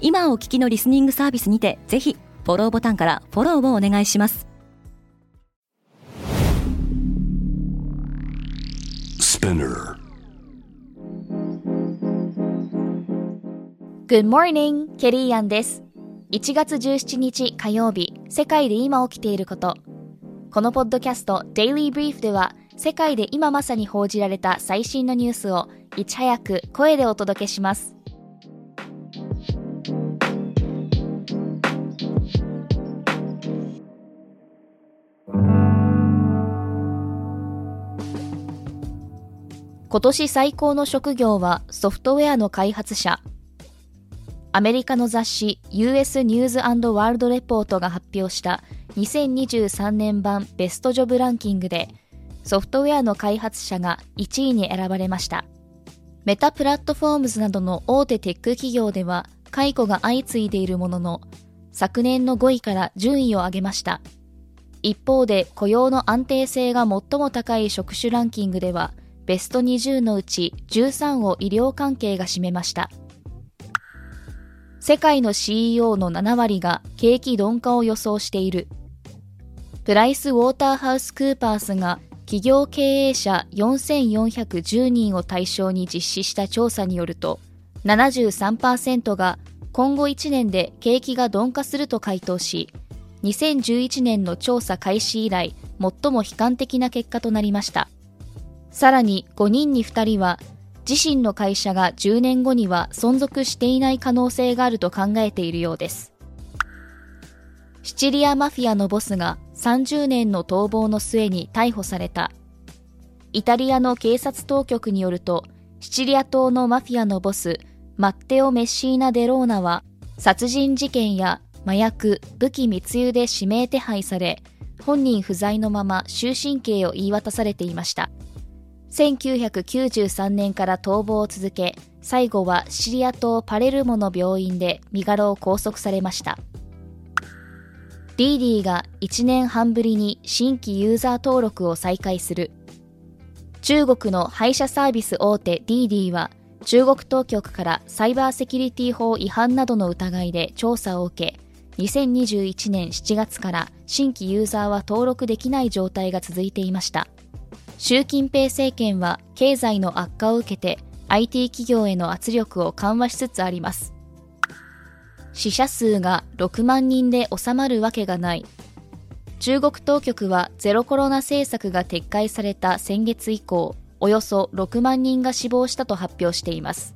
今お聞きのリスニングサービスにてぜひフォローボタンからフォローをお願いします Good morning! ケリーアンです。1月17日火曜日、世界で今起きていること。このポッドキャスト Daily Brief では、世界で今まさに報じられた最新のニュースをいち早く声でお届けします。今年最高の職業はソフトウェアの開発者。アメリカの雑誌 US ニューズワールドレポートが発表した2023年版ベストジョブランキングでソフトウェアの開発者が1位に選ばれました。メタプラットフォームズなどの大手テック企業では解雇が相次いでいるものの昨年の5位から順位を上げました。一方で雇用の安定性が最も高い職種ランキングではベスト20のうち13を医療関係が占めました。世界の CEO の7割が景気鈍化を予想している。プライス・ウォーターハウス・クーパースが企業経営者4410人を対象に実施した調査によると、73%が今後1年で景気が鈍化すると回答し、2011年の調査開始以来、最も悲観的な結果となりました。さらに5人に2人は自身の会社が10年後には存続していない可能性があると考えているようです。シチリアマフィアのボスが30年の逃亡の末に逮捕された。イタリアの警察当局によると、シチリア島のマフィアのボス、マッテオ・メッシーナ・デローナは、殺人事件や麻薬、武器密輸で指名手配され、本人不在のまま終身刑を言い渡されていました。1993年から逃亡を続け、最後はシリア島パレルモの病院で身柄を拘束されました。ディーディーが1年半ぶりに新規ユーザー登録を再開する。中国の配車サービス大手ディーディーは中国当局からサイバーセキュリティ法違反などの疑いで調査を受け、2021年7月から新規ユーザーは登録できない状態が続いていました。習近平政権は経済の悪化を受けて IT 企業への圧力を緩和しつつあります。死者数が6万人で収まるわけがない。中国当局はゼロコロナ政策が撤回された先月以降、およそ6万人が死亡したと発表しています。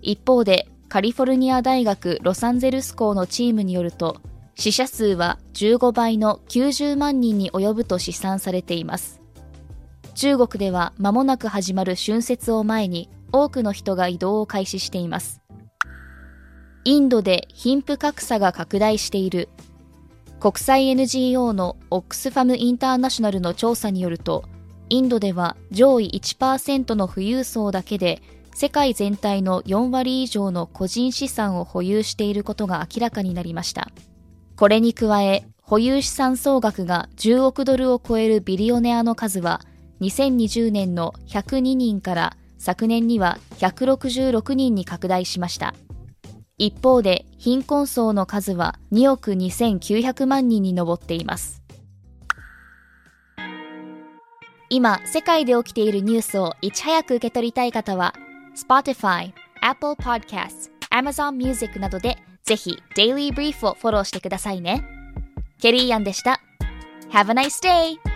一方で、カリフォルニア大学ロサンゼルス校のチームによると、死者数は15倍の90万人に及ぶと試算されています。中国では間もなく始まる春節を前に多くの人が移動を開始しています。インドで貧富格差が拡大している。国際 NGO のオックスファムインターナショナルの調査によると、インドでは上位1%の富裕層だけで世界全体の4割以上の個人資産を保有していることが明らかになりました。これに加え、保有資産総額が10億ドルを超えるビリオネアの数は2020年の102人から昨年には166人に拡大しました。一方で貧困層の数は2億2900万人に上っています。今、世界で起きているニュースをいち早く受け取りたい方は、Spotify、Apple Podcasts、Amazon Music などでぜひ Daily Brief をフォローしてくださいね。ケリーアンでした。Have a nice day!